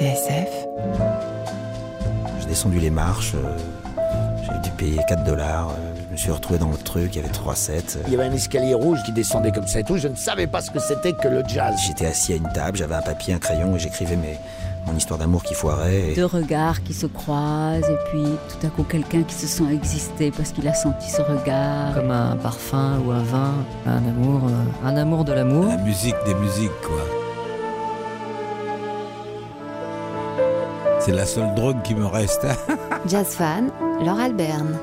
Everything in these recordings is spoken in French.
TSF. J'ai descendu les marches, euh, j'ai dû payer 4 dollars. euh, Je me suis retrouvé dans le truc, il y avait 3 sets. euh, Il y avait un escalier rouge qui descendait comme ça et tout. Je ne savais pas ce que c'était que le jazz. J'étais assis à une table, j'avais un papier, un crayon et j'écrivais mes, mon histoire d'amour qui foirait. et- Deux regards qui se croisent et puis tout à coup quelqu'un qui se sent exister parce qu'il a senti ce regard. Comme un parfum ou un vin, un amour, un amour de l'amour. La musique des musiques, quoi. C'est la seule drogue qui me reste. Jazz fan, Laure Alberne.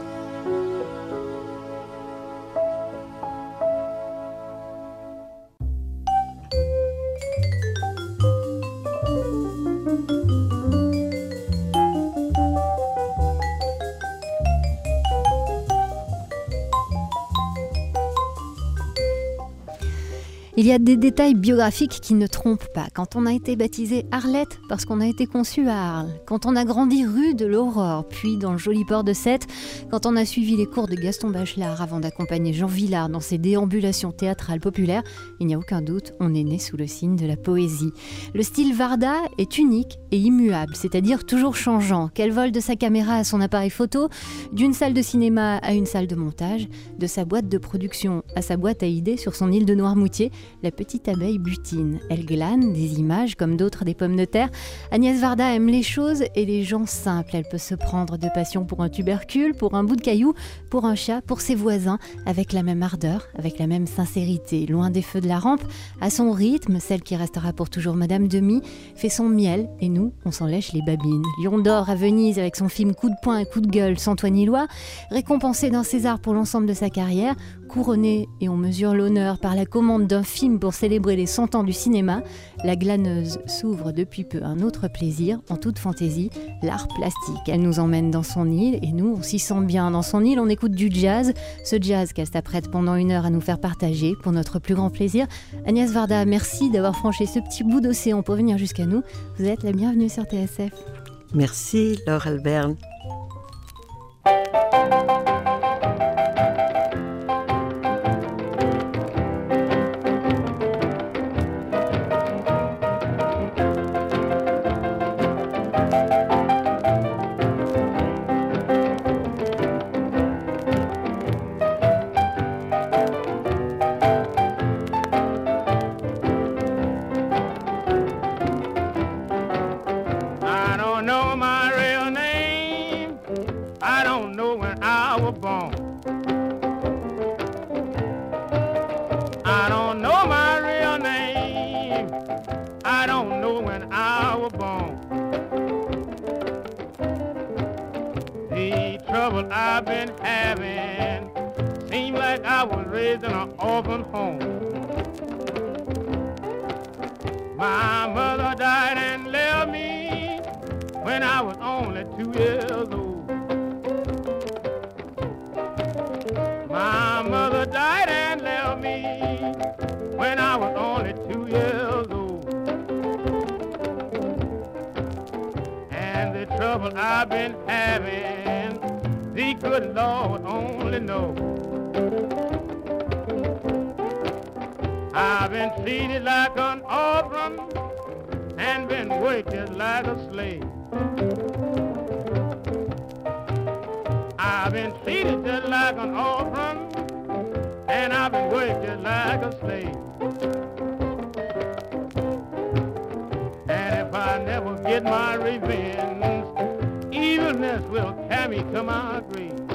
Y a des détails biographiques qui ne trompent pas. Quand on a été baptisé Arlette parce qu'on a été conçu à Arles, quand on a grandi rue de l'Aurore, puis dans le joli port de Sète, quand on a suivi les cours de Gaston Bachelard avant d'accompagner Jean Villard dans ses déambulations théâtrales populaires, il n'y a aucun doute, on est né sous le signe de la poésie. Le style Varda est unique et immuable, c'est-à-dire toujours changeant, qu'elle vole de sa caméra à son appareil photo, d'une salle de cinéma à une salle de montage, de sa boîte de production à sa boîte à idées sur son île de Noirmoutier, la petite abeille butine. Elle glane des images comme d'autres des pommes de terre. Agnès Varda aime les choses et les gens simples. Elle peut se prendre de passion pour un tubercule, pour un bout de caillou, pour un chat, pour ses voisins, avec la même ardeur, avec la même sincérité. Loin des feux de la rampe, à son rythme, celle qui restera pour toujours Madame Demi, fait son miel et nous, on s'en lèche les babines. Lion d'or à Venise avec son film Coup de poing et coup de gueule sans toi ni loi, récompensé d'un César pour l'ensemble de sa carrière, couronné et on mesure l'honneur par la commande d'un film pour célébrer les 100 ans du cinéma, la glaneuse s'ouvre depuis peu un autre plaisir, en toute fantaisie, l'art plastique. Elle nous emmène dans son île et nous, on s'y sent bien. Dans son île, on écoute du jazz, ce jazz qu'elle s'apprête pendant une heure à nous faire partager pour notre plus grand plaisir. Agnès Varda, merci d'avoir franchi ce petit bout d'océan pour venir jusqu'à nous. Vous êtes la bienvenue sur TSF. Merci, Laure Alberne. Only two years old. My mother died and left me when I was only two years old. And the trouble I've been having, the good Lord only knows. I've been treated like an orphan and been worked like a slave. Been treated just like an orphan and I've been worked just like a slave. And if I never get my revenge, evilness will carry me to my grave.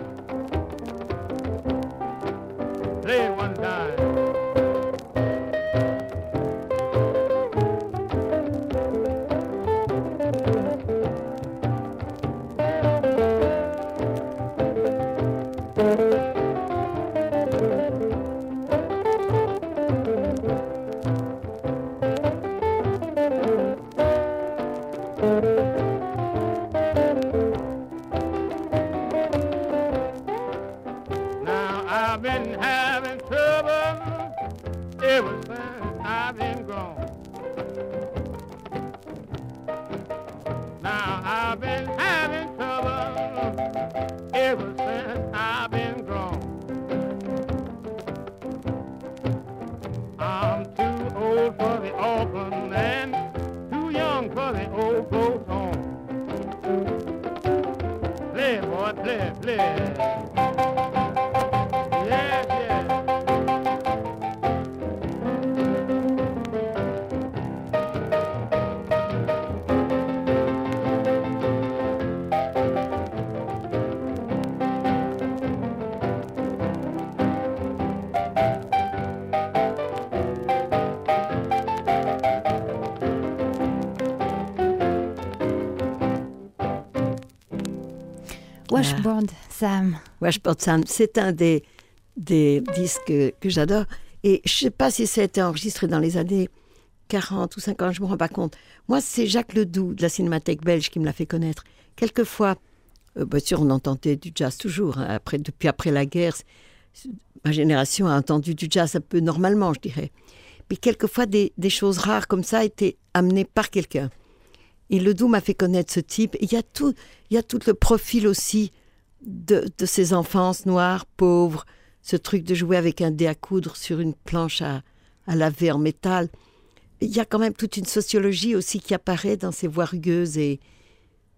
Play it one time. live. Washboard Sam. Washboard Sam, c'est un des, des disques que, j'adore. Et je ne sais pas si ça a été enregistré dans les années 40 ou 50, je ne me rends pas compte. Moi, c'est Jacques Ledoux de la Cinémathèque belge qui me l'a fait connaître. Quelquefois, euh, bien sûr, on entendait du jazz toujours. hein. Après, depuis après la guerre, ma génération a entendu du jazz un peu normalement, je dirais. Mais quelquefois, des, des choses rares comme ça étaient amenées par quelqu'un. Et Ledoux m'a fait connaître ce type. Il y a tout, il y a tout le profil aussi de, de ces enfances noires, pauvres, ce truc de jouer avec un dé à coudre sur une planche à, à laver en métal. Il y a quand même toute une sociologie aussi qui apparaît dans ces voix rugueuses et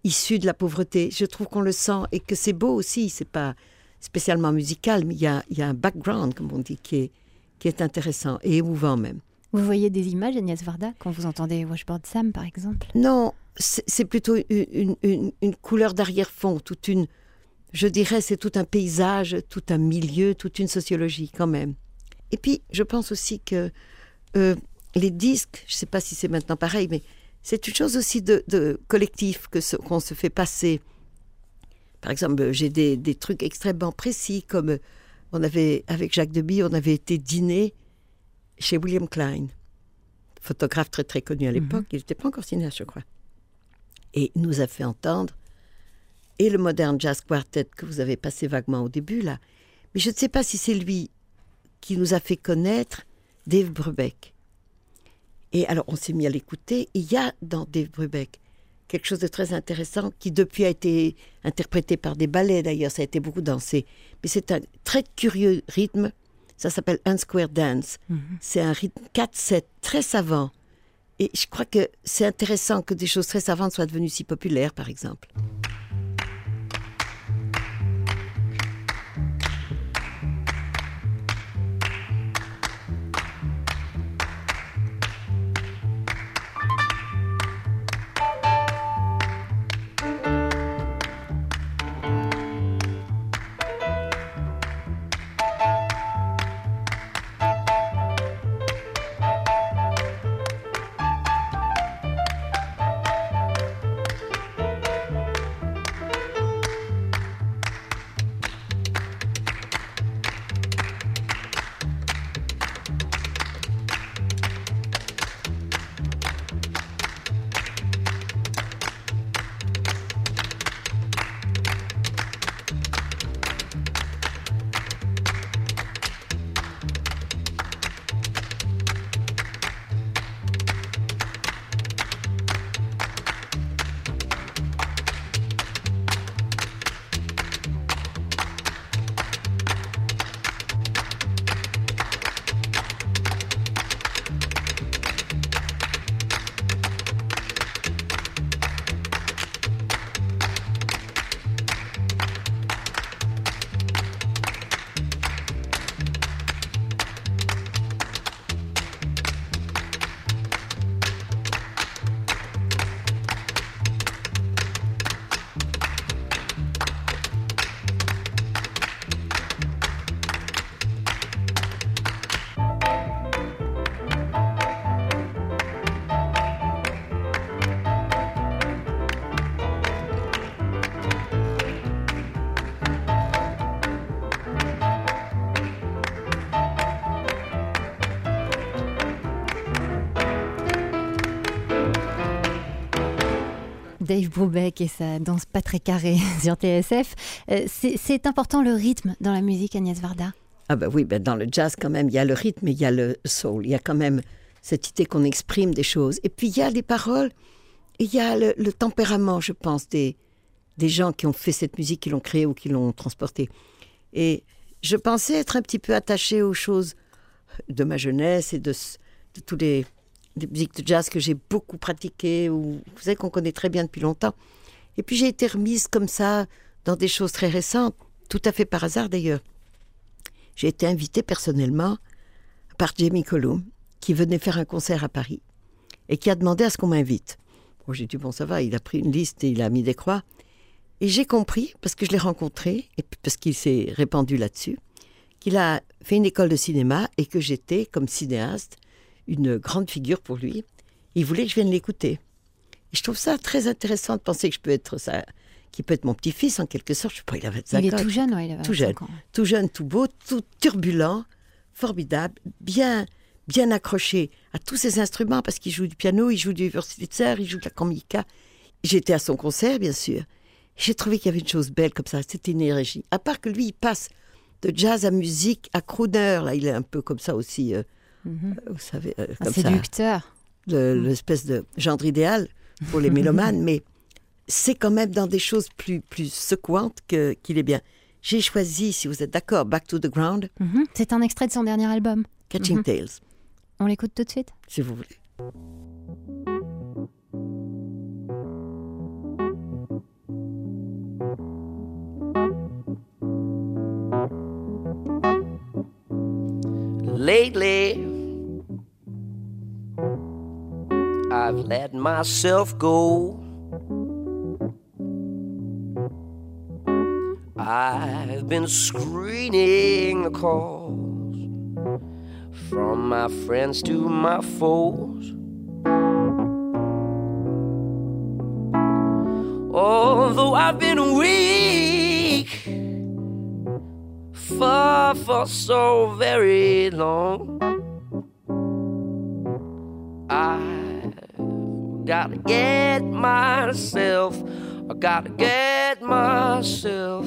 issues de la pauvreté. Je trouve qu'on le sent et que c'est beau aussi. C'est pas spécialement musical, mais il y a, il y a un background, comme on dit, qui est, qui est intéressant et émouvant même. Vous voyez des images, Agnès Varda, quand vous entendez Washboard Sam, par exemple? Non, c'est plutôt une, une- une- une couleur d'arrière-fond, toute une, je dirais, c'est tout un paysage, tout un milieu, toute une sociologie quand même. Et puis, je pense aussi que euh, les disques, je ne sais pas si c'est maintenant pareil, mais c'est une chose aussi de, de collectif que ce- qu'on se fait passer. Par exemple, j'ai des, des trucs extrêmement précis, comme on avait, avec Jacques Deby, on avait été dîner chez William Klein, photographe très très connu à l'époque, il n'était pas encore cinéaste, je crois. Et nous a fait entendre et le Modern Jazz Quartet que vous avez passé vaguement au début là, mais je ne sais pas si c'est lui qui nous a fait connaître Dave Brubeck. Et alors on s'est mis à l'écouter. Il y a dans Dave Brubeck quelque chose de très intéressant qui depuis a été interprété par des ballets d'ailleurs, ça a été beaucoup dansé. Mais c'est un très curieux rythme, ça s'appelle Un Square Dance. C'est un rythme 4-7 très savant. Et je crois que c'est intéressant que des choses très savantes soient devenues si populaires, par exemple. Dave Brubeck et sa danse pas très carrée sur TSF. Euh, c'est important le rythme dans la musique, Agnès Varda? Ah ben oui, ben dans le jazz quand même, il y a le rythme, il y a le soul, il y a quand même cette idée qu'on exprime des choses. Et puis il y a les paroles, et il y a le, tempérament, je pense, des, des gens qui ont fait cette musique, qui l'ont créée ou qui l'ont transportée. Et je pensais être un petit peu attachée aux choses de ma jeunesse et de tous les, les musiques de jazz que j'ai beaucoup pratiquées, ou vous savez qu'on connaît très bien depuis longtemps. Et puis j'ai été remise comme ça dans des choses très récentes, tout à fait par hasard d'ailleurs. J'ai été invitée personnellement par Jamie Cullum, qui venait faire un concert à Paris et qui a demandé à ce qu'on m'invite. Bon, j'ai dit, bon, ça va, il a pris une liste et il a mis des croix. Et j'ai compris, parce que je l'ai rencontré, et parce qu'il s'est répandu là-dessus, qu'il a fait une école de cinéma et que j'étais, comme cinéaste, une grande figure pour lui. Il voulait que je vienne l'écouter. Et je trouve ça très intéressant de penser que je peux être ça, qui peut être mon petit-fils en quelque sorte. Je sais pas, il avait 25 Il est tout jeune, ouais, il Tout 25 jeune. ans. tout jeune, tout beau, tout turbulent, formidable, bien, bien accroché à tous ses instruments parce qu'il joue du piano, il joue du Wurlitzer, il joue de la kamika. J'étais à son concert, bien sûr. J'ai trouvé qu'il y avait une chose belle comme ça, c'était une énergie. À part que lui, il passe de jazz à musique, à crooner, là, il est un peu comme ça aussi, euh, Mhm. vous savez, euh, Un comme ça, séducteur. le- l'espèce de gendre idéal pour les mélomanes, mais c'est quand même dans des choses plus, plus secouantes que- qu'il est bien. J'ai choisi, si vous êtes d'accord, Back to the Ground, Mhm. C'est un extrait de son dernier album. Catching Mhm. Tales, On l'écoute tout de suite si vous voulez. Lately, I've let myself go. I've been screening the calls from my friends to my foes. Although I've been weak for, for so very long. Gotta get myself, I gotta get myself,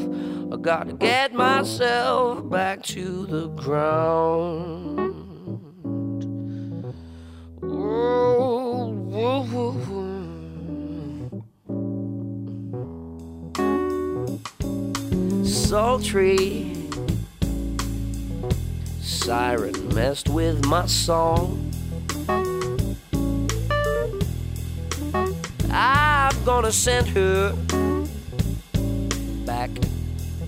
I gotta get myself back to the ground. Ooh, ooh, ooh, sultry. Siren messed with my song. I'm gonna send her back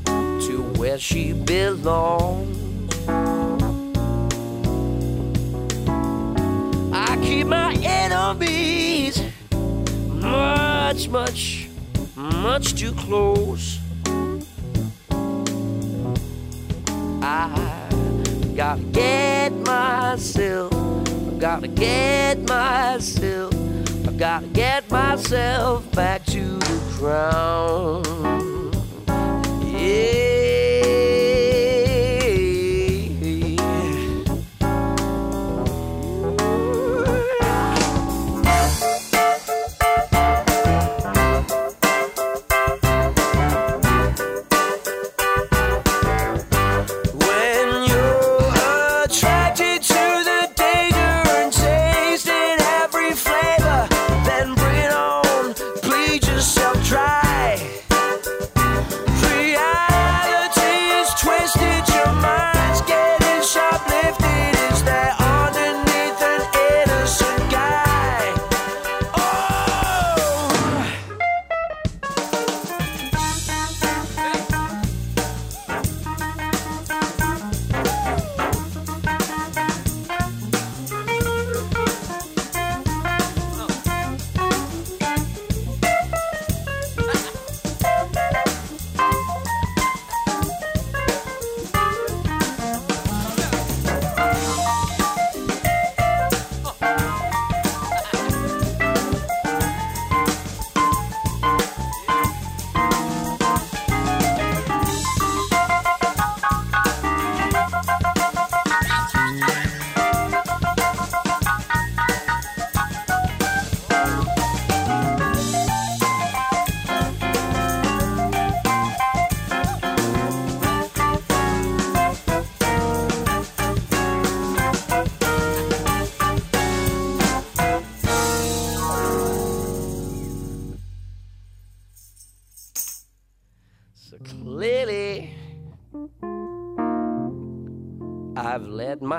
to where she belongs. I keep my enemies much, much, much too close. I gotta get myself, gotta get myself, gotta get myself back to the ground.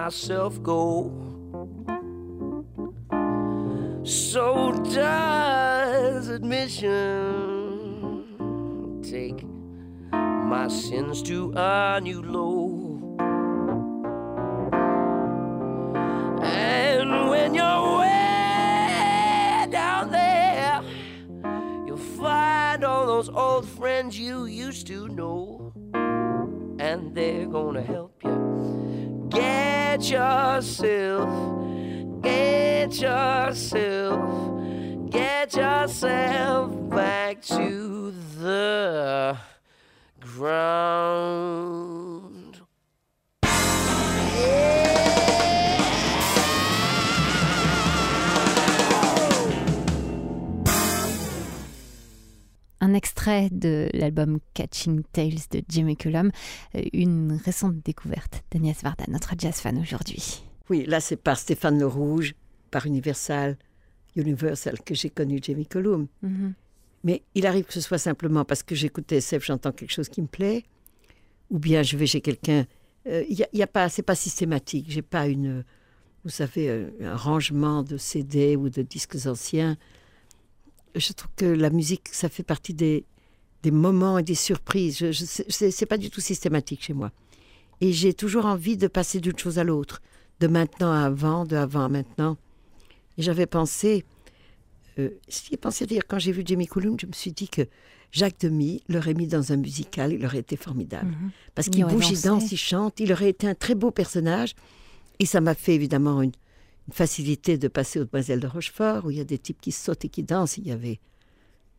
Myself go. So does admission take my sins to a new low. And when you're way down there, you'll find all those old friends you used to know, and they're gonna help yourself, get yourself, get yourself back to the ground. Un extrait de l'album Catching Tales de Jimmy Cullum, euh, une récente découverte d'Agnès Varda, notre jazz fan aujourd'hui. Oui, là, c'est par Stéphane Le Rouge, par Universal, Universal que j'ai connu Jamie Cullum. Mhm. Mais il arrive que ce soit simplement parce que j'écoute SF, j'entends quelque chose qui me plaît, ou bien je vais chez quelqu'un. Euh, Il y a, il y a pas, c'est pas systématique. J'ai pas une, vous savez, euh, un rangement de CD ou de disques anciens. Je trouve que la musique, ça fait partie des, des moments et des surprises. Je, je, c'est, pas du tout systématique chez moi. Et j'ai toujours envie de passer d'une chose à l'autre, de maintenant à avant, de avant à maintenant. Et j'avais pensé, euh, j'y ai pensé dire quand j'ai vu Jamie Cullum, je me suis dit que Jacques Demy l'aurait mis dans un musical, il aurait été formidable. Mhm. Parce Il qu'il bouge, il danse, il chante, il aurait été un très beau personnage. Et ça m'a fait évidemment une facilité de passer aux Demoiselles de Rochefort, où il y a des types qui sautent et qui dansent. Il y avait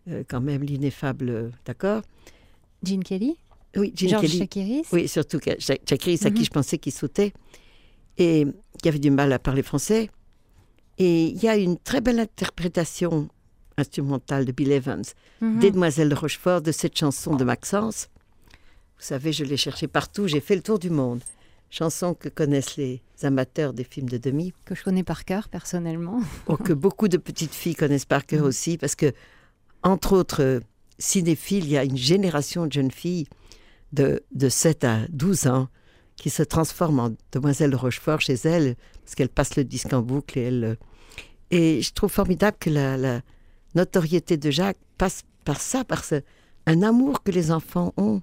euh, quand même l'ineffable, euh, d'accord Gene Kelly, Oui, Gene George Kelly. Chakiris. Oui, surtout Ja- Jackie, à Mhm. qui je pensais qu'il sautait et qui avait du mal à parler français. Et il y a une très belle interprétation instrumentale de Bill Evans, Mhm. des Demoiselles de Rochefort, de cette chanson de Maxence. Vous savez, je l'ai cherchée partout, j'ai fait le tour du monde. Chanson que connaissent les amateurs des films de demi, que je connais par cœur personnellement. ou que beaucoup de petites filles connaissent par cœur aussi, parce que, entre autres euh, cinéphiles, il y a une génération de jeunes filles de, de 7 à 12 ans qui se transforment en demoiselles de Rochefort chez elles, parce qu'elles passent le disque en boucle et elles... euh, Et je trouve formidable que la, la notoriété de Jacques passe par ça, par ce- un amour que les enfants ont,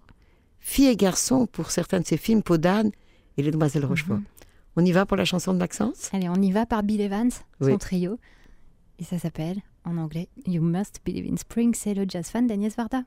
filles et garçons, pour certains de ces films, Peau d'âne et Les Demoiselles de Rochefort. On y va pour la chanson de Maxence? Allez, on y va par Bill Evans, Oui. son trio. Et ça s'appelle, en anglais, You Must Believe in Spring. C'est le jazz fan d'Agnès Varda.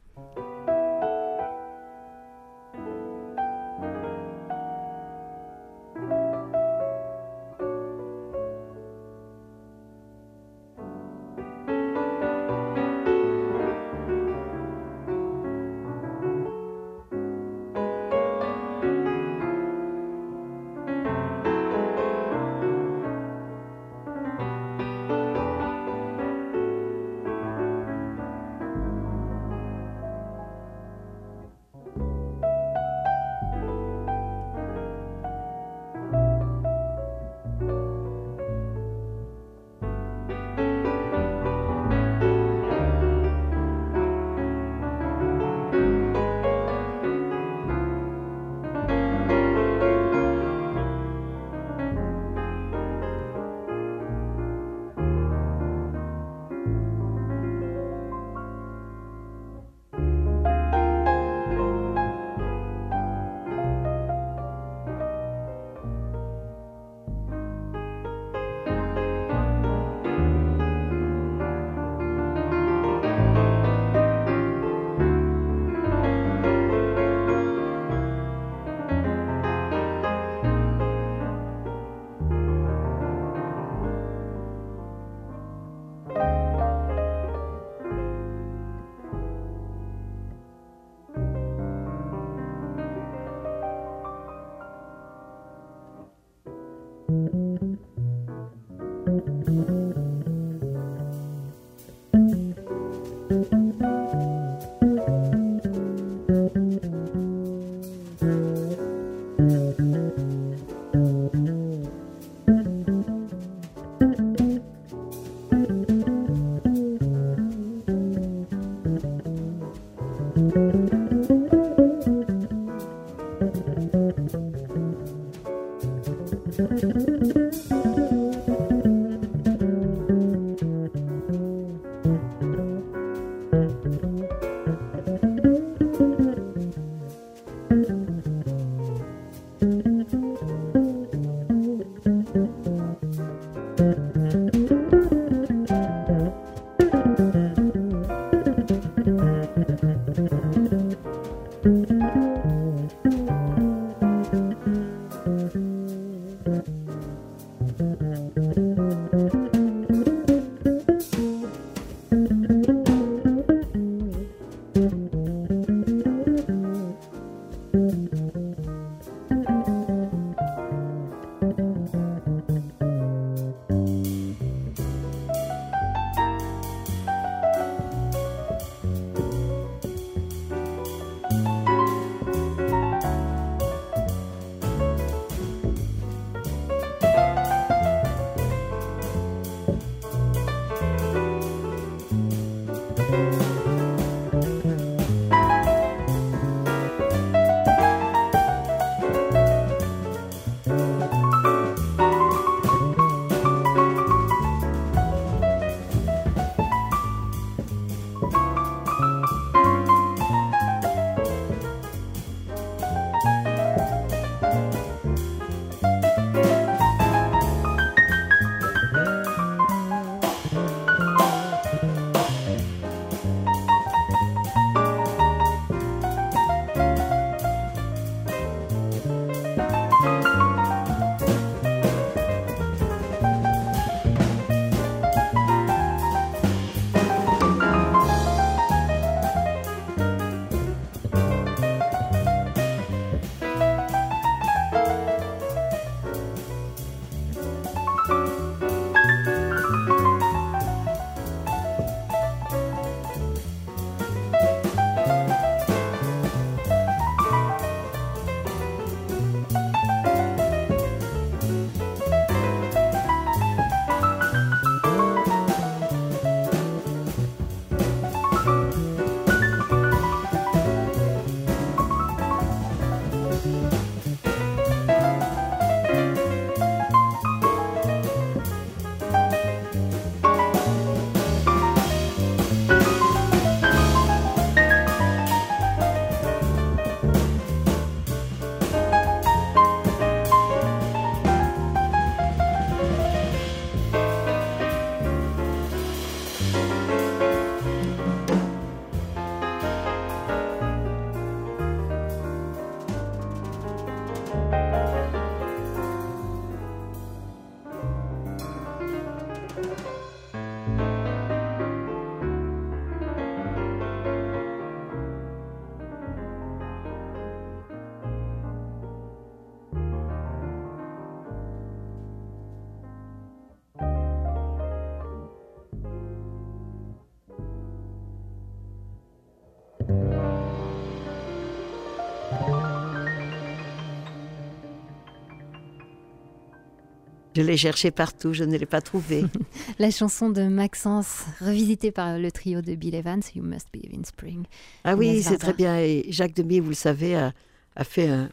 L'ai cherché partout, je ne l'ai pas trouvé. La chanson de Maxence, revisitée par le trio de Bill Evans, You Must Believe in Spring. Ah oui, c'est très bien. Et Jacques Demy, vous le savez, a, a fait un,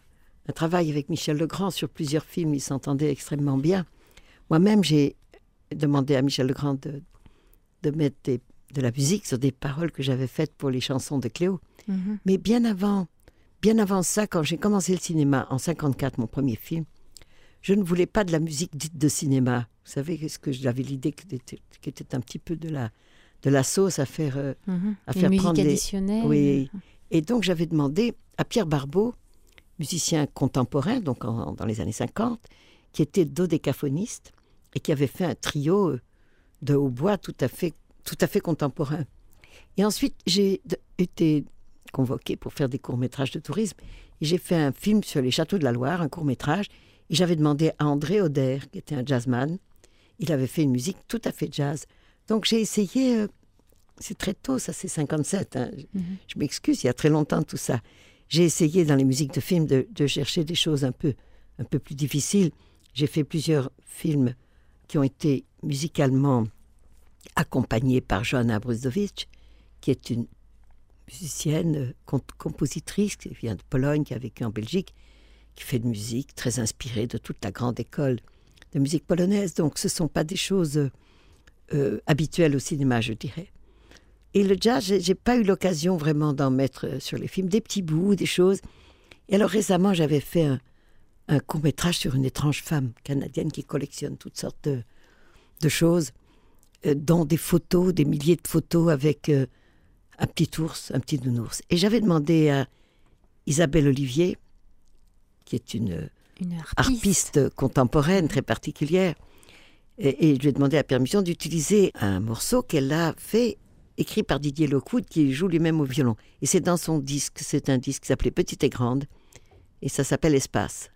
un travail avec Michel Legrand sur plusieurs films. Ils s'entendaient extrêmement bien. Moi-même, j'ai demandé à Michel Legrand de, de mettre des- de la musique sur des paroles que j'avais faites pour les chansons de Cléo. Mhm. Mais bien avant, bien avant ça, quand j'ai commencé le cinéma en 54, mon premier film, je ne voulais pas de la musique dite de cinéma. Vous savez, que j'avais l'idée qui était un petit peu de la de la sauce à faire euh, Mhm. à faire musique prendre les- additionnelle. oui. Et donc j'avais demandé à Pierre Barbeau, musicien contemporain, donc en- dans les années 50, qui était dodécaphoniste et qui avait fait un trio euh, de hautbois tout à fait, tout à fait contemporain. Et ensuite, j'ai été convoqué pour faire des courts-métrages de tourisme. Et j'ai fait un film sur les châteaux de la Loire, un court-métrage. Et j'avais demandé à André Oder, qui était un jazzman. Il avait fait une musique tout à fait jazz. Donc j'ai essayé, euh, c'est très tôt, ça c'est 57. hein. Mhm. Je m'excuse, il y a très longtemps tout ça. J'ai essayé dans les musiques de films de, de chercher des choses un peu, un peu plus difficiles. J'ai fait plusieurs films qui ont été musicalement accompagnés par Joanna Brusdowicz, qui est une musicienne, euh, comp- compositrice, qui vient de Pologne, qui a vécu en Belgique, qui fait de musique très inspirée de toute la grande école de musique polonaise. Donc ce ne sont pas des choses euh, euh, habituelles au cinéma, je dirais. Et le jazz, j'ai pas eu l'occasion vraiment d'en mettre euh, sur les films, des petits bouts, des choses. Et alors récemment, j'avais fait un, court métrage sur une étrange femme canadienne qui collectionne toutes sortes de, de choses, dont des photos, des milliers de photos avec un petit ours, un petit nounours. Et j'avais demandé à Isabelle Olivier, qui est une Une harpiste. harpiste contemporaine très particulière. Et, et je lui ai demandé la permission d'utiliser un morceau qu'elle a fait, écrit par Didier Lockwood, qui joue lui-même au violon. Et c'est dans son disque, c'est un disque qui s'appelait Petite et Grande, et ça s'appelle Espace.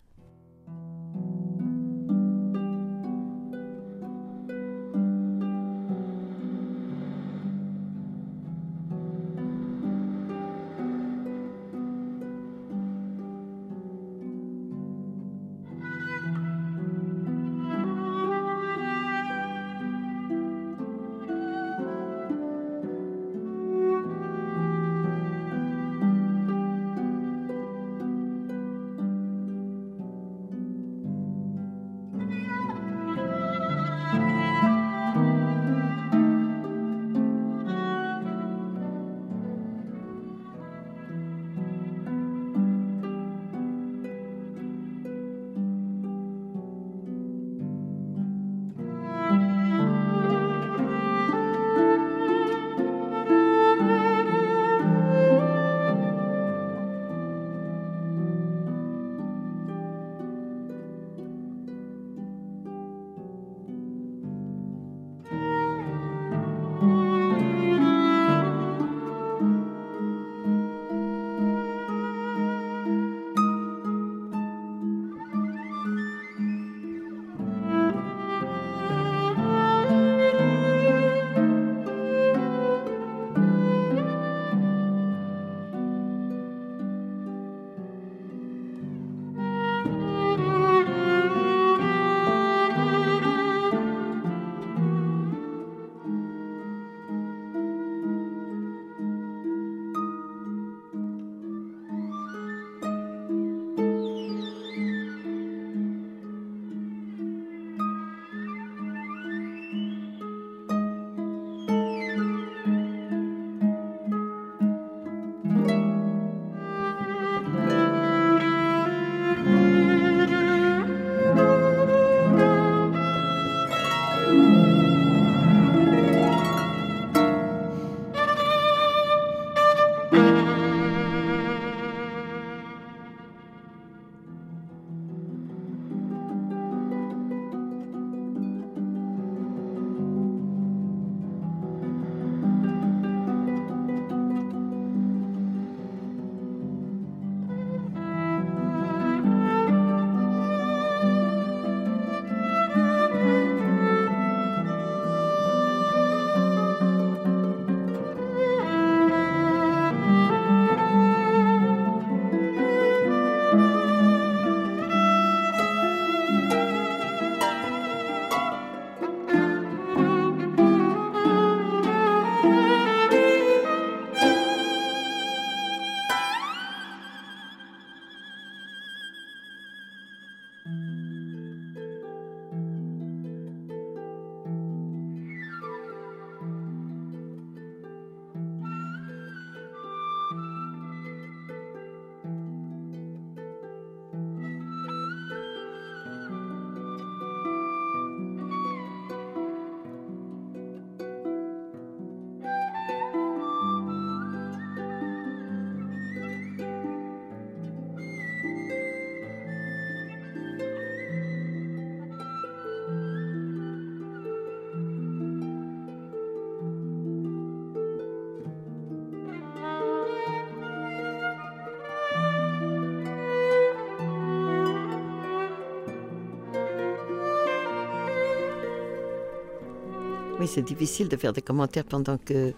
Oui, c'est difficile de faire des commentaires pendant que,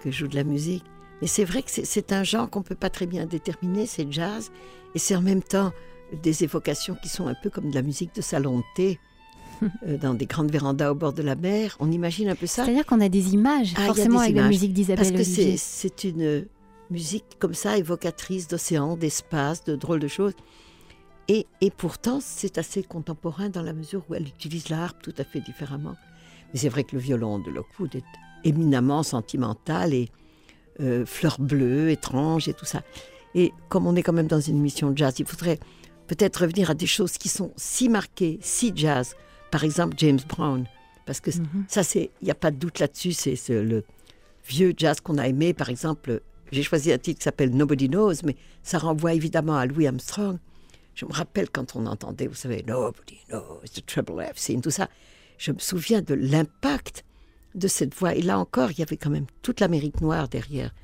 que je joue de la musique. Mais c'est vrai que c'est- un genre qu'on ne peut pas très bien déterminer, c'est jazz. Et c'est en même temps des évocations qui sont un peu comme de la musique de salon de thé, euh, dans des grandes vérandas au bord de la mer. On imagine un peu ça. C'est-à-dire qu'on a des images, Ah, forcément des avec la musique d'Isabelle Parce que c'est une musique comme ça, évocatrice d'océan, d'espace, de drôles de choses. Et, et pourtant, c'est assez contemporain dans la mesure où elle utilise la harpe tout à fait différemment. Mais c'est vrai que le violon de Lockwood est éminemment sentimental et euh, fleur bleue, étrange et tout ça. Et comme on est quand même dans une émission de jazz, il faudrait peut-être revenir à des choses qui sont si marquées, si jazz. Par exemple, James Brown. Parce que ça, c'est, il n'y a pas de doute là-dessus, c'est c'est le vieux jazz qu'on a aimé. Par exemple, j'ai choisi un titre qui s'appelle Nobody Knows, mais ça renvoie évidemment à Louis Armstrong. Je me rappelle quand on entendait, vous savez, Nobody knows the trouble I've seen, tout ça. Je me souviens de l'impact de cette voix. Et là encore, il y avait quand même toute l'Amérique noire derrière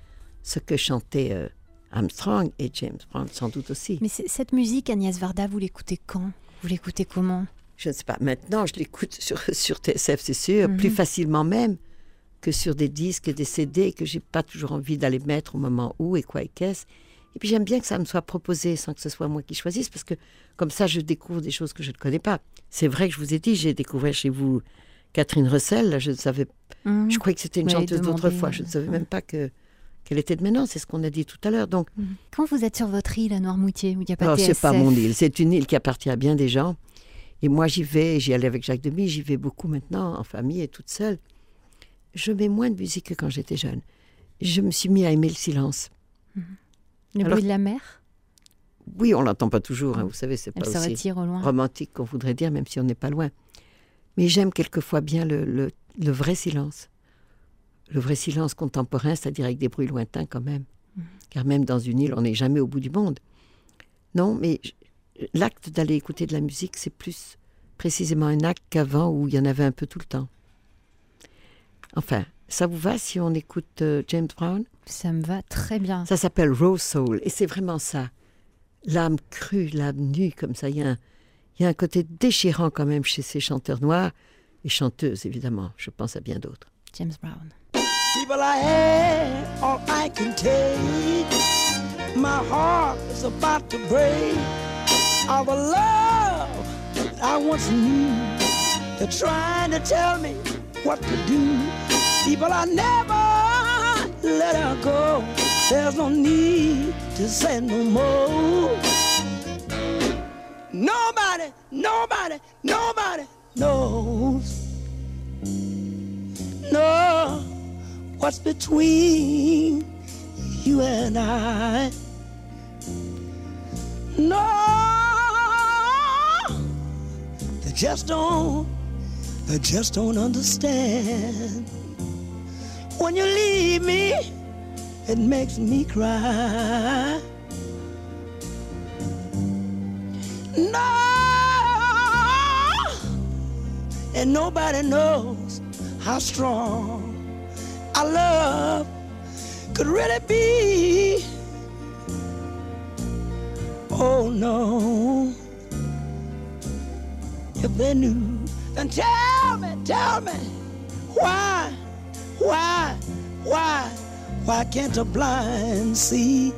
ce que chantait euh, Armstrong et James Brown, sans doute aussi. Mais cette musique, Agnès Varda, vous l'écoutez quand? Vous l'écoutez comment? Je ne sais pas. Maintenant, je l'écoute sur, sur TSF, c'est sûr, Mhm. plus facilement même que sur des disques, des CD que j'ai pas toujours envie d'aller mettre au moment où et quoi et qu'est-ce. Et puis j'aime bien que ça me soit proposé sans que ce soit moi qui choisisse, parce que comme ça, je découvre des choses que je ne connais pas. C'est vrai que je vous ai dit, j'ai découvert chez vous Catherine Russell. Je ne savais, Mhm. je croyais que c'était une chanteuse d'autrefois. Je ne euh, savais ouais. même pas que qu'elle était de maintenant. C'est ce qu'on a dit tout à l'heure. Donc, Quand vous êtes sur votre île à Noirmoutier, où il n'y a pas alors, de c'est pas mon île, c'est une île qui appartient à bien des gens. Et moi, j'y vais, j'y allais avec Jacques Demy, j'y vais beaucoup maintenant, en famille et toute seule. Je mets moins de musique que quand j'étais jeune. Je me suis mis à aimer le silence. Le alors- bruit de la mer, Oui, on l'entend pas toujours, hein, vous savez, c'est pas se aussi retire au loin. romantique qu'on voudrait dire, même si on n'est pas loin. Mais j'aime quelquefois bien le, le- le vrai silence. Le vrai silence contemporain, c'est-à-dire avec des bruits lointains quand même. Car même dans une île, on n'est jamais au bout du monde. Non, mais l'acte d'aller écouter de la musique, c'est plus précisément un acte qu'avant où il y en avait un peu tout le temps. Enfin, ça vous va si on écoute euh, James Brown? Ça me va très bien. ça s'appelle Rose Soul et c'est vraiment ça. L'âme crue, l'âme nue, comme ça. Il y, a un, il y a un côté déchirant quand même chez ces chanteurs noirs et chanteuses, évidemment. Je pense à bien d'autres. James Brown. People I had all I can take. My heart is about to break. All the love that I once knew. They're trying to tell me what to do. People I never let her go. There's no need to say no more. Nobody, nobody, nobody knows. No what's between you and I. No, they just don't, they just don't understand. When you leave me, it makes me cry. No, and nobody knows how strong our love could really be. Oh no. If they knew, then tell me, tell me, why, why, why, why can't a blind see?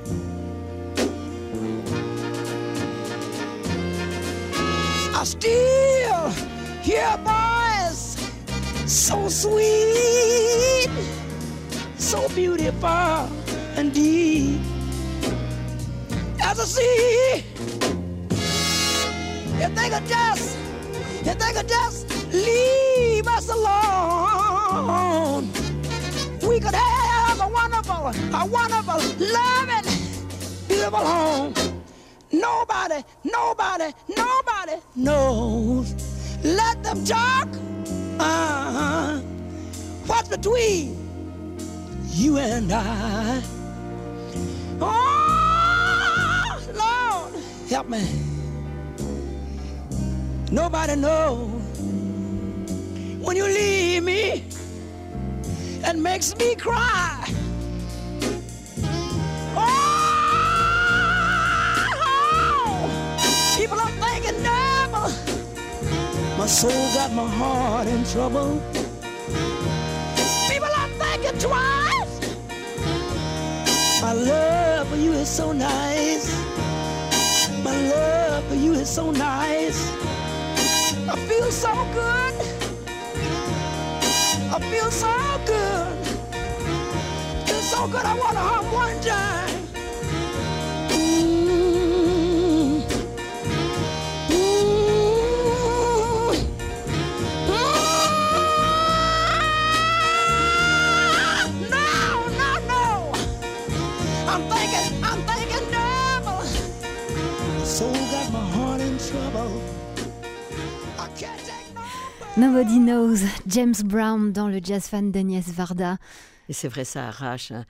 I still hear a voice so sweet, so beautiful and deep as a sea. If they could just, if they could just leave a wonderful, loving, beautiful home. Nobody, nobody, nobody knows. Let them talk. Uh-huh. What's between you and I? Oh, Lord, help me. Nobody knows when you leave me. It makes me cry. My soul got my heart in trouble. People are thinking twice. My love for you is so nice. My love for you is so nice. I feel so good. I feel so good. It's so good. I wanna hop one time. Nobody Knows, James Brown dans le jazz fan d'Agnès Varda. Et c'est vrai, ça arrache. hein.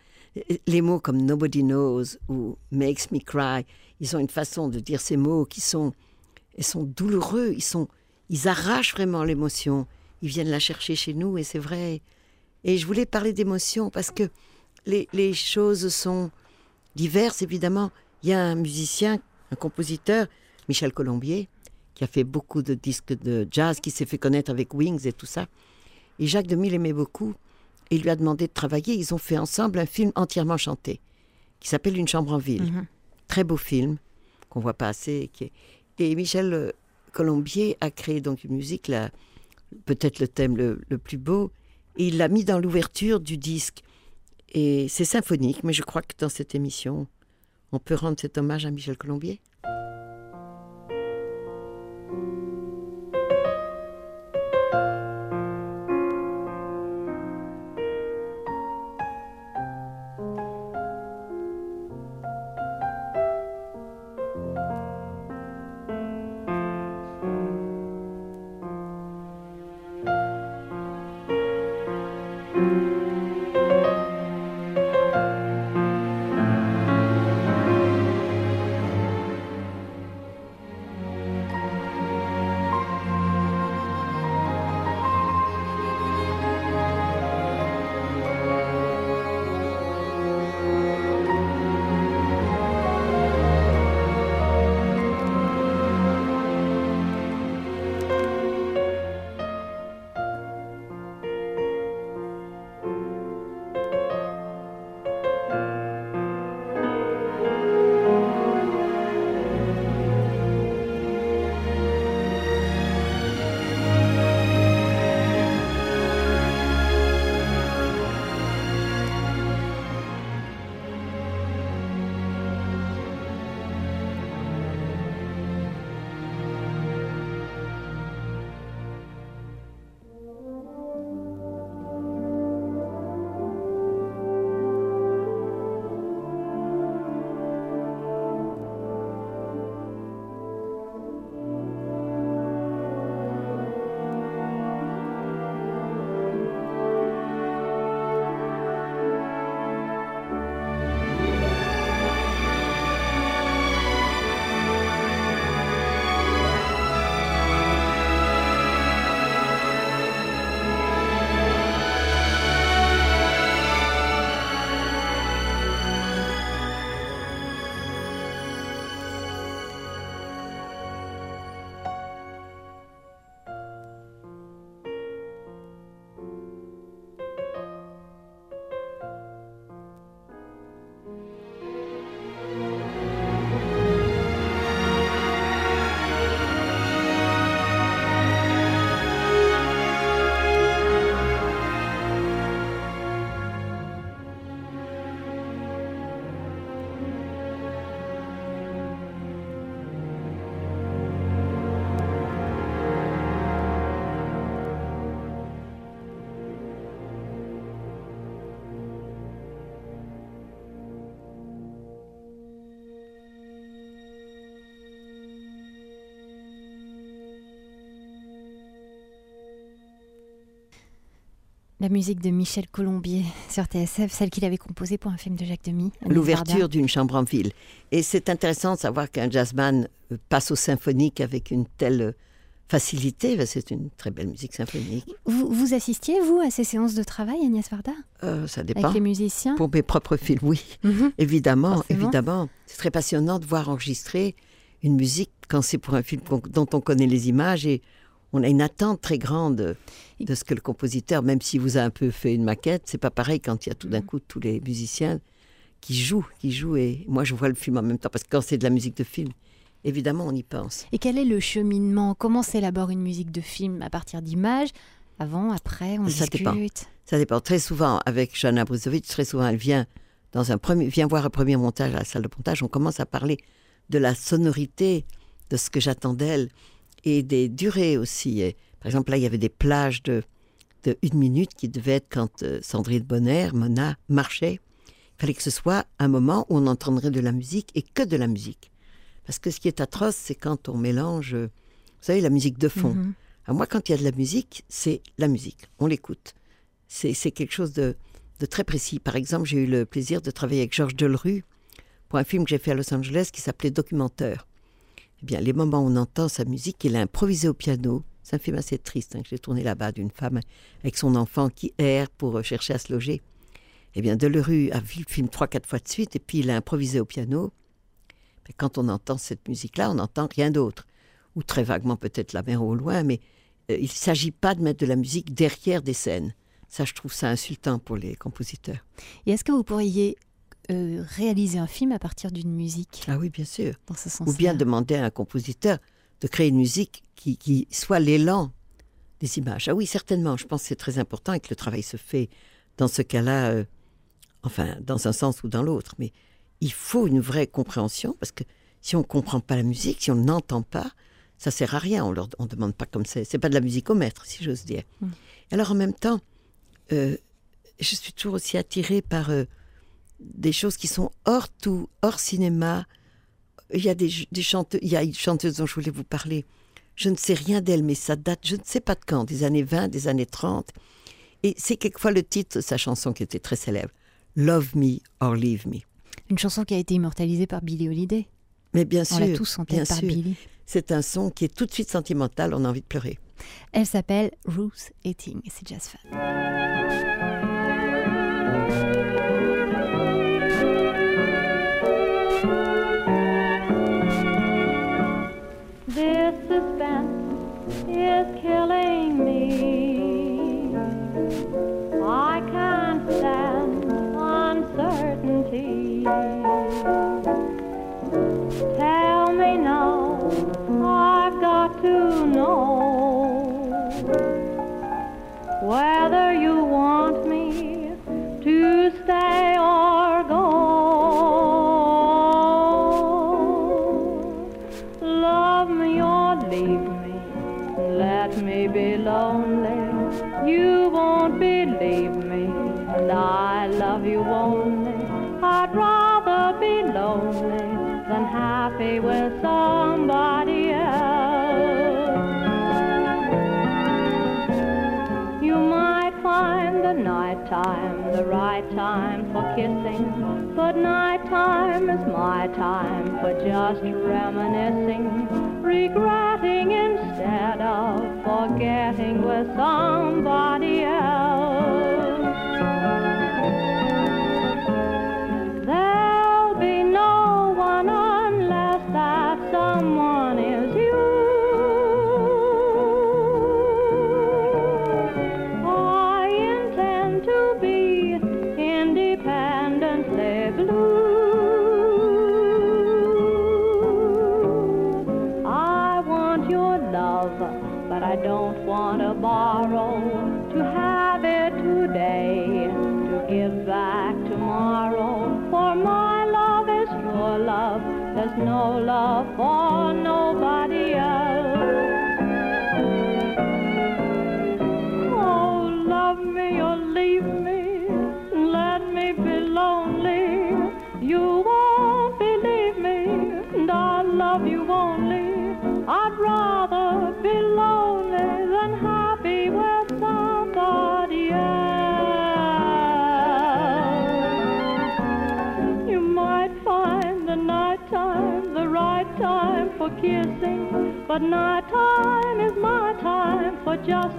Les mots comme Nobody Knows ou Makes Me Cry, ils ont une façon de dire ces mots qui sont, sont douloureux, ils, sont, ils arrachent vraiment l'émotion. Ils viennent la chercher chez nous et c'est vrai. Et je voulais parler d'émotion parce que les, les choses sont diverses, évidemment. Il y a un musicien, un compositeur, Michel Colombier, qui a fait beaucoup de disques de jazz, qui s'est fait connaître avec Wings et tout ça. Et Jacques Demy l'aimait beaucoup et il lui a demandé de travailler. Ils ont fait ensemble un film entièrement chanté qui s'appelle Une chambre en ville. Très beau film qu'on voit pas assez. et qui est- Et Michel euh, Colombier a créé donc une musique, là, peut-être le thème le, le plus beau, et il l'a mis dans l'ouverture du disque. Et c'est symphonique, mais je crois que dans cette émission, on peut rendre cet hommage à Michel Colombier. La musique de Michel Colombier sur TSF, celle qu'il avait composée pour un film de Jacques Demy. L'ouverture d'une chambre en ville. Et c'est intéressant de savoir qu'un jazzman euh, passe au symphonique avec une telle euh, facilité. que C'est une très belle musique symphonique. Vous, vous assistiez, vous, à ces séances de travail, Agnès Varda? Euh, ça dépend. Avec les musiciens? Pour mes propres films, oui. Mhm. Évidemment, Forcément. évidemment. C'est très passionnant de voir enregistrer une musique quand c'est pour un film dont on connaît les images et on a une attente très grande de ce que le compositeur, même s'il vous a un peu fait une maquette, c'est pas pareil quand il y a tout d'un coup tous les musiciens qui joue, qui joue. Et moi, je vois le film en même temps, parce que quand c'est de la musique de film, évidemment, on y pense. Et quel est le cheminement? Comment s'élabore une musique de film? À partir d'images? Avant, après, on Ça discute? Dépend. Ça dépend. Très souvent, avec Joanna Bruzovic, très souvent, elle vient, dans un premier, vient voir un premier montage à la salle de montage. On commence à parler de la sonorité, de ce que j'attends d'elle, et des durées aussi. Et, par exemple, là, il y avait des plages de, de une minute qui devaient être quand euh, Sandrine Bonner, Mona, marchait. Il fallait que ce soit un moment où on entendrait de la musique et que de la musique. Parce que ce qui est atroce, c'est quand on mélange, euh, vous savez, la musique de fond. Mhm. À moi, quand il y a de la musique, c'est la musique. On l'écoute. C'est c'est quelque chose de, de très précis. Par exemple, j'ai eu le plaisir de travailler avec Georges Delerue pour un film que j'ai fait à Los Angeles qui s'appelait Documentaire. Eh bien, les moments où on entend sa musique, il a improvisé au piano. C'est un film assez triste hein, que j'ai tourné là-bas d'une femme avec son enfant qui erre pour euh, chercher à se loger. Eh bien, Delerue a vu le film trois, quatre fois de suite et puis il a improvisé au piano. Mais quand on entend cette musique-là, on n'entend rien d'autre. Ou très vaguement peut-être la mer au loin, mais euh, il ne s'agit pas de mettre de la musique derrière des scènes. Ça, je trouve ça insultant pour les compositeurs. Et est-ce que vous pourriez euh, réaliser un film à partir d'une musique Ah oui, bien sûr. Dans ce sens Ou bien demander à un compositeur de créer une musique qui, qui soit l'élan des images. Ah oui, certainement. Je pense que c'est très important et que le travail se fait dans ce cas-là, euh, enfin, dans un sens ou dans l'autre. Mais il faut une vraie compréhension parce que si on ne comprend pas la musique, si on n'entend pas, ça sert à rien. On ne demande pas comme c'est. C'est pas de la musique au maître, si j'ose dire. Mm. Alors en même temps, euh, je suis toujours aussi attirée par euh, des choses qui sont hors tout, hors cinéma. Il y a des, des chanteuses, il y a une chanteuse dont je voulais vous parler. Je ne sais rien d'elle, mais ça date, je ne sais pas de quand, des années 20, des années 30. Et c'est quelquefois le titre de sa chanson qui était très célèbre. Love me or leave me. Une chanson qui a été immortalisée par Billie Holiday. Mais bien On sûr, l'a tous en tête par sûr. Billie. C'est un son qui est tout de suite sentimental, on a envie de pleurer. Elle s'appelle Ruth Etting et c'est Jazz Fan. Time the right time for kissing, but night time is my time for just reminiscing, regretting instead of forgetting with somebody but night time is my time for just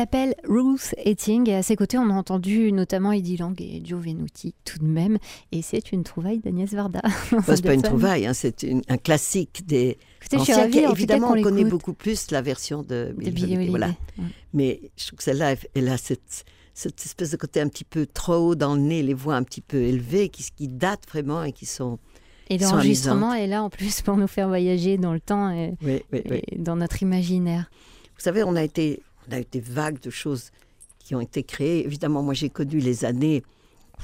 s'appelle Ruth Etting et à ses côtés on a entendu notamment Eddie Lang et Joe Venuti tout de même et c'est une trouvaille d'Agnès Varda. Bah, c'est pas une trouvaille, hein, c'est un classique des. Écoutez, anciens ravie, en évidemment, on connaît beaucoup plus la version de Billie Billie Holiday, Voilà. Holiday, ouais. Mais je trouve que celle-là, elle- a cette, cette espèce de côté un petit peu trop haut dans le nez, les voix un petit peu élevées, qui, qui datent vraiment et qui sont. Et l'enregistrement est là en plus pour nous faire voyager dans le temps et, Oui, oui, oui. et dans notre imaginaire. Vous savez, on a été, on a été vague de choses qui ont été créées. Évidemment, moi, j'ai connu les années,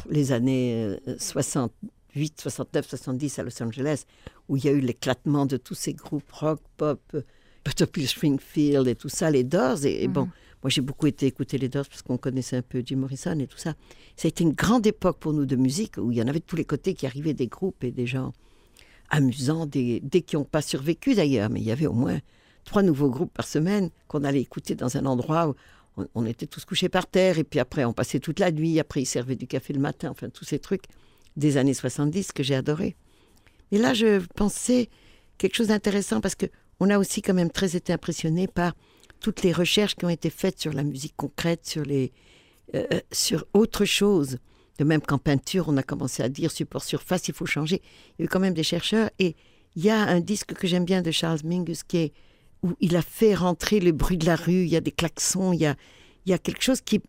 les années euh, 68, 69, 70 à Los Angeles, où il y a eu l'éclatement de tous ces groupes rock, pop, euh, Butterfield Springfield et tout ça, les Doors. Et, et bon, moi, j'ai beaucoup été écouter les Doors parce qu'on connaissait un peu Jim Morrison et tout ça. Ça a été une grande époque pour nous de musique où il y en avait de tous les côtés qui arrivaient des groupes et des gens amusants, des, des qui n'ont pas survécu d'ailleurs, mais il y avait au moins trois nouveaux groupes par semaine qu'on allait écouter dans un endroit où on, était tous couchés par terre et puis après on passait toute la nuit, après ils servaient du café le matin, enfin tous ces trucs des années 70 que j'ai adoré. Mais là je pensais quelque chose d'intéressant parce que on a aussi quand même très été impressionné par toutes les recherches qui ont été faites sur la musique concrète, sur les euh, sur autre chose. De même qu'en peinture, on a commencé à dire support surface, il faut changer. Il y a eu quand même des chercheurs et il y a un disque que j'aime bien de Charles Mingus qui est où il a fait rentrer le bruit de la rue, il y a des klaxons, il y a, il y a quelque chose qui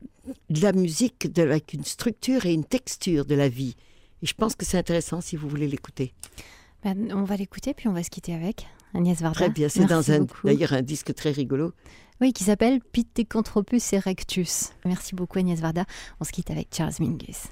de la musique de, avec une structure et une texture de la vie. Et je pense que c'est intéressant si vous voulez l'écouter. Ben, on va l'écouter puis on va se quitter avec Agnès Varda. Très bien, c'est dans un d'ailleurs un disque très rigolo. Oui, qui s'appelle Pithecanthropus erectus. Merci beaucoup Agnès Varda. On se quitte avec Charles Mingus.